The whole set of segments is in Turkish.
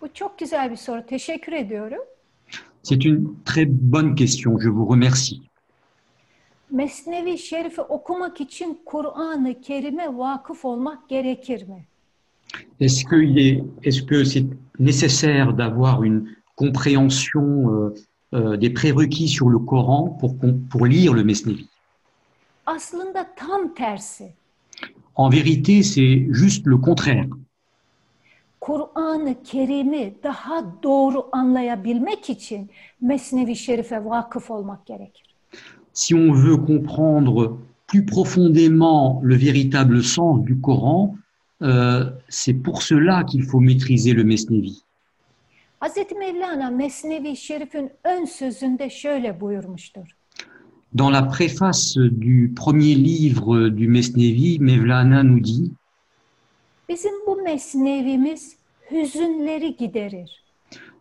Bu çok güzel bir soru. Teşekkür ediyorum. C'est une très bonne question, je vous remercie. Mesnevi Şerif'i okumak için Kur'an-ı Kerim'e vakıf olmak gerekir mi? Est-ce que il est, que c'est nécessaire d'avoir une compréhension euh, euh, des prérequis sur le Coran pour, pour lire le Mesnevi? Aslında tam tersi. En vérité, c'est juste le contraire. Kur'an-ı Kerim'i daha doğru anlayabilmek için Mesnevi Şerif'e vakıf olmak gerekir. Si on veut comprendre plus profondément le véritable sens du Coran, euh, c'est pour cela qu'il faut maîtriser le Mesnevi. Hz. Mevlana Mesnevi Şerif'in ön sözünde şöyle buyurmuştur. Dans la préface du premier livre du Mesnevi, Mevlana nous dit Bizim bu mesnevimiz hüzünleri giderir.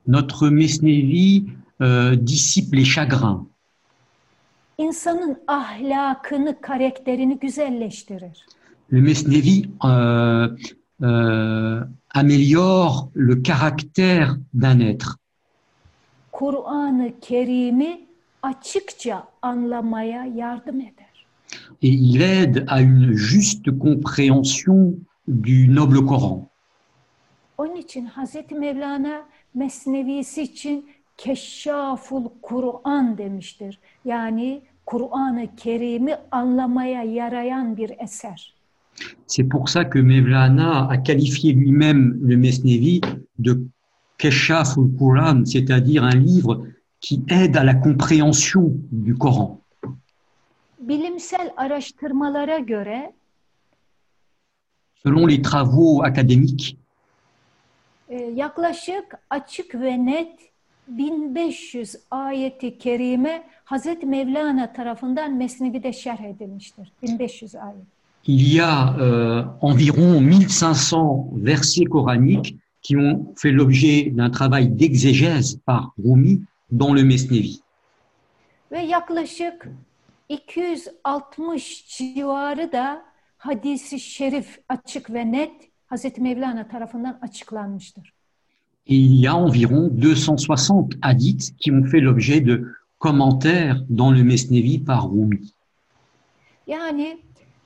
Notre Mesnevi euh, dissipe les chagrins. İnsanın ahlakını, karakterini güzelleştirir. Le Mesnevi euh, euh, améliore le caractère d'un être. Kur'an-ı Kerim'i açıkça anlamaya yardım eder. et il aide à une juste compréhension du noble Coran. Onun için Hazreti Mevlana Mesnevisi için Keşşaful Kur'an demiştir. Yani Kur'an-ı Kerim'i anlamaya yarayan bir eser. C'est pour ça que Mevlana a qualifié lui-même le Mesnevi de Keshaf ul Quran, c'est-à-dire un livre qui aide à la compréhension du Coran. Bilimsel araştırmalara göre Selon les travaux académiques, e, yaklaşık açık ve net 1500 ayeti kerime Hazreti Mevlana tarafından Mesnevi'de şerh edilmiştir. 1500 ayet. il y a euh, environ 1500 versets coraniques qui ont fait l'objet d'un travail d'exégèse par Rumi dans le Mesnevi. Ve yaklaşık 260 civarı da hadisi şerif açık ve net Hazreti Mevlana tarafından açıklanmıştır. Et il y a environ 260 hadiths qui ont fait l'objet de commentaires dans le Mesnevi par Rumi. Yani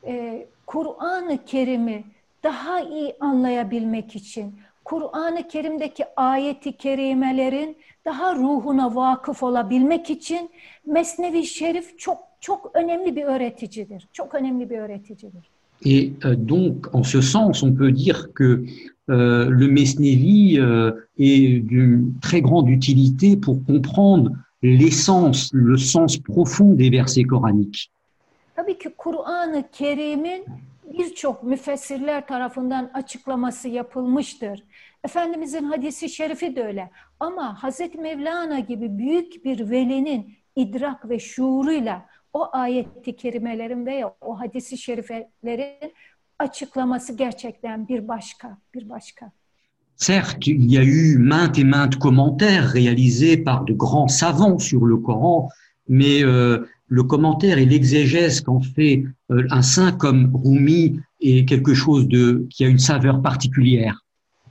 e, Kur'an-ı Kerim'i daha iyi anlayabilmek için Kur'an-ı Kerim'deki ayeti kerimelerin daha ruhuna vakıf olabilmek için Mesnevi Şerif çok çok önemli bir öğreticidir. Çok önemli bir öğreticidir. Et euh, donc, en ce sens, on peut dire que euh, le Mesnevi euh, est d'une très grande utilité pour comprendre l'essence, le sens profond des versets coraniques. Tabii ki Kur'an-ı Kerim'in birçok müfessirler tarafından açıklaması yapılmıştır. Efendimizin hadisi şerifi de öyle. Ama Hazreti Mevlana gibi büyük bir velinin idrak ve şuuruyla Certes, il y a eu maintes et maintes commentaires réalisés par de grands savants sur le Coran, mais euh, le commentaire et l'exégèse qu'en fait euh, un saint comme Rumi est quelque chose qui a une saveur particulière.